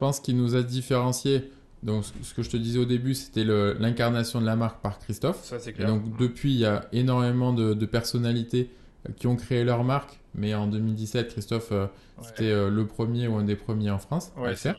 pense qu'il nous a différencié. Donc, ce que je te disais au début, c'était l'incarnation de la marque par Christophe. Ça, c'est Et clair. donc, depuis, il y a énormément de, de personnalités euh, qui ont créé leur marque. Mais en 2017, Christophe, euh, Ouais. c'était euh, le premier ou un des premiers en France à le faire.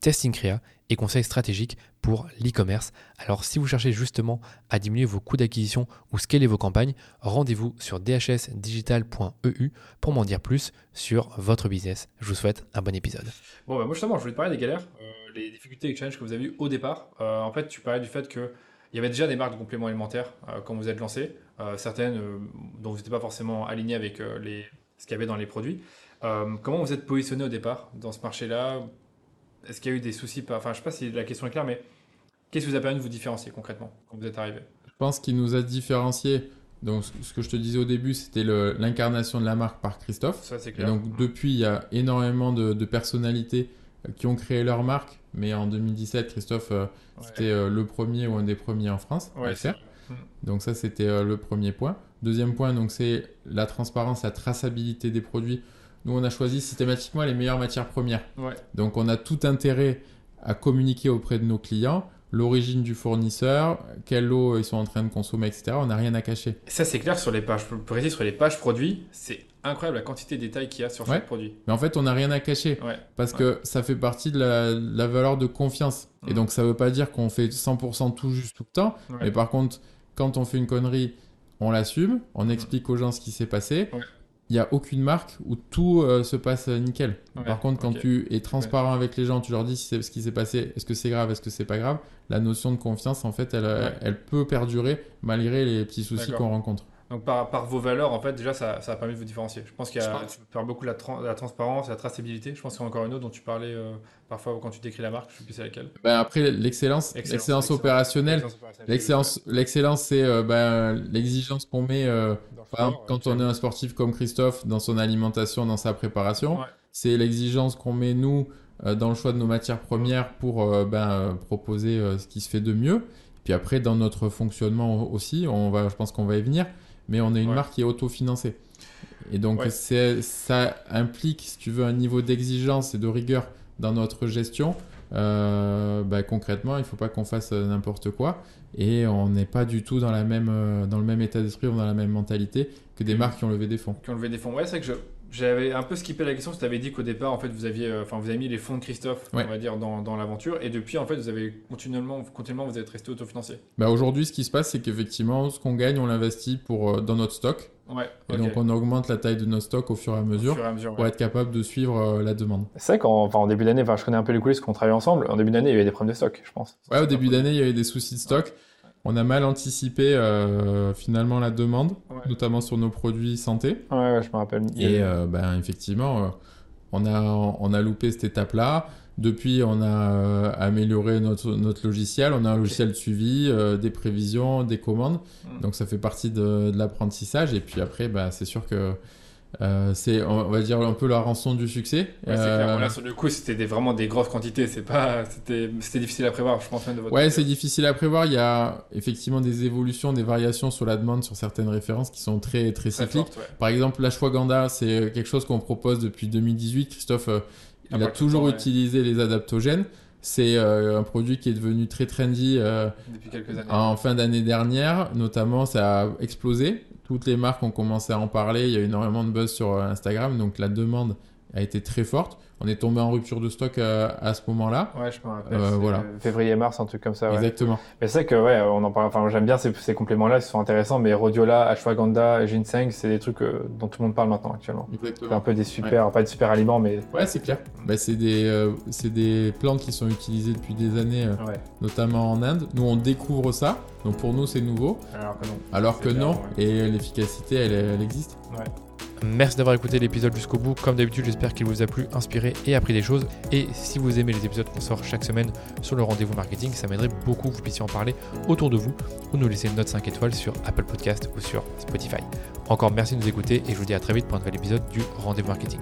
testing créa et conseils stratégiques pour l'e-commerce. Alors si vous cherchez justement à diminuer vos coûts d'acquisition ou scaler vos campagnes, rendez-vous sur dhsdigital.eu pour m'en dire plus sur votre business. Je vous souhaite un bon épisode. Bon, bah, moi justement, je voulais te parler des galères, euh, les difficultés et challenges que vous avez eu au départ. Euh, en fait, tu parlais du fait qu'il y avait déjà des marques de compléments alimentaires euh, quand vous êtes lancé, certaines dont vous n'étiez pas forcément aligné avec les, ce qu'il y avait dans les produits. Comment vous êtes positionné au départ dans ce marché-là? Est-ce qu'il y a eu des soucis Enfin, je sais pas si la question est claire, mais qu'est-ce qui vous a permis de vous différencier concrètement quand vous êtes arrivé? Je pense qu'il nous a différencié. Donc, ce- que je te disais au début, c'était l'incarnation de la marque par Christophe. Ça, c'est Et clair. donc, depuis, il y a énormément de, de personnalités euh, qui ont créé leur marque. Mais en 2017, Christophe, euh, Ouais. c'était euh, le premier ou un des premiers en France à Ouais, le faire. vrai. Donc ça, c'était le premier point. Deuxième point, donc c'est la transparence, la traçabilité des produits. Nous, on a choisi systématiquement les meilleures matières premières. Ouais. Donc, on a tout intérêt à communiquer auprès de nos clients l'origine du fournisseur, quelle eau ils sont en train de consommer, etc. On n'a rien à cacher. Ça, c'est clair sur les pages. Sur les pages produits, c'est incroyable la quantité de détails qu'il y a sur Ouais. chaque produit. Mais en fait, on n'a rien à cacher Ouais. parce Ouais. que ça fait partie de la, valeur de confiance. Et Mm. donc, ça veut pas dire qu'on fait 100% tout juste tout le temps. Mais par contre, quand on fait une connerie, on l'assume, on explique aux gens ce qui s'est passé. Il n'y a aucune marque où tout euh, se passe nickel. Ouais, Par contre, quand tu es transparent avec les gens, tu leur dis si c'est ce qui s'est passé, est-ce que c'est grave, est-ce que c'est pas grave, la notion de confiance, en fait, elle, euh, Ouais. elle peut perdurer malgré les petits soucis qu'on rencontre. Donc par, par vos valeurs, en fait, déjà, ça, ça a permis de vous différencier. Je pense qu'il y a, pense. tu parles beaucoup de la, de la transparence, de la traçabilité. Je pense qu'il y a encore une autre dont tu parlais euh, parfois quand tu décris la marque. Je sais plus c'est laquelle. Ben, après, l'excellence, Excellence, l'excellence excellence. opérationnelle, Excellence opérationnelle. l'excellence, l'excellence, c'est euh, ben, l'exigence qu'on met, quand on est un sportif comme Christophe, dans son alimentation, dans sa préparation. Ouais. C'est l'exigence qu'on met, nous, euh, dans le choix de nos matières premières pour euh, ben, euh, proposer ce qui se fait de mieux. Puis après, dans notre fonctionnement aussi, on va, je pense qu'on va y venir, mais on est une Ouais. marque qui est autofinancée. Et donc, Ouais. c'est, ça implique, si tu veux, un niveau d'exigence et de rigueur dans notre gestion. Euh, ben, concrètement, il ne faut pas qu'on fasse euh, n'importe quoi. Et on n'est pas du tout dans, la même, euh, dans le même état d'esprit ou dans la même mentalité que des Mhm. marques qui ont levé des fonds. Qui ont levé des fonds. Ouais, c'est que je- j'avais un peu skippé la question. Tu avais dit qu'au départ, en fait, vous aviez, euh, enfin, vous avez mis les fonds de Christophe, Ouais. on va dire, dans, dans l'aventure. Et depuis, en fait, vous avez continuellement, continuellement, vous êtes resté autofinancier. Bah aujourd'hui, ce qui se passe, c'est qu'effectivement, ce qu'on gagne, on l'investit pour, euh, dans notre stock. Ouais. Et donc, on augmente la taille de nos stocks au fur et à mesure fur et à mesure. pour ouais. être capable de suivre euh, la demande. C'est vrai qu'en enfin, en début d'année, enfin, je connais un peu les coulisses qu'on travaille ensemble. En début d'année, il y avait des problèmes de stock, je pense. Ouais, au début d'année, il y avait des soucis de stock. On a mal anticipé euh, finalement la demande, Ouais. notamment sur nos produits santé. Ouais, ouais, je me rappelle. Et euh, ben, effectivement, euh, on, a, on a loupé cette étape-là. Depuis, on a amélioré notre, notre logiciel. On a un logiciel de suivi, des prévisions, des commandes. Mm. Donc, ça fait partie de, de l'apprentissage. Et puis après, ben, c'est sûr que euh, c'est, on va dire, un peu la rançon du succès. Ouais, Euh. Là, sur le coup, c'était des- vraiment des grosses quantités. C'est pas, c'était, difficile à prévoir. Je pense même de votre. Ouais, c'est difficile à prévoir. Il y a effectivement des évolutions, des variations sur la demande sur certaines références qui sont très, très Très cycliques. forte, ouais. Par exemple, l'ashwagandha, c'est quelque chose qu'on propose depuis 2018. Christophe, euh, Ah, il a toujours temps, ouais. utilisé les adaptogènes. C'est euh, un produit qui est devenu très trendy euh, Depuis quelques années. en fin d'année dernière. Notamment, ça a explosé. Toutes les marques ont commencé à en parler. Il y a eu énormément de buzz sur euh, Instagram. Donc, la demande a été très forte. On est tombé en rupture de stock à, à ce moment-là. Ouais, je me rappelle. Euh, voilà. Février-mars, un truc comme ça. Ouais. Exactement. Mais c'est que ouais, on en parle. Enfin, j'aime bien ces, ces compléments-là, ils sont intéressants. Mais Rhodiola, ashwagandha, ginseng, c'est des trucs euh, dont tout le monde parle maintenant actuellement. C'est un Exactement. peu des super, pas des super aliments, mais Ouais, c'est clair. Bah, c'est des, euh, c'est des plantes qui sont utilisées depuis des années, ouais. notamment en Inde. Nous, on découvre ça. Donc pour nous, c'est nouveau. Alors que non. Alors que non. ouais. Et l'efficacité, elle, elle existe. Merci d'avoir écouté l'épisode jusqu'au bout. Comme d'habitude, j'espère qu'il vous a plu, inspiré et appris des choses. Et si vous aimez les épisodes qu'on sort chaque semaine sur le rendez-vous marketing, ça m'aiderait beaucoup que vous puissiez en parler autour de vous ou nous laisser une note 5 étoiles sur Apple Podcast ou sur Spotify. Encore merci de nous écouter et je vous dis à très vite pour un nouvel épisode du rendez-vous marketing.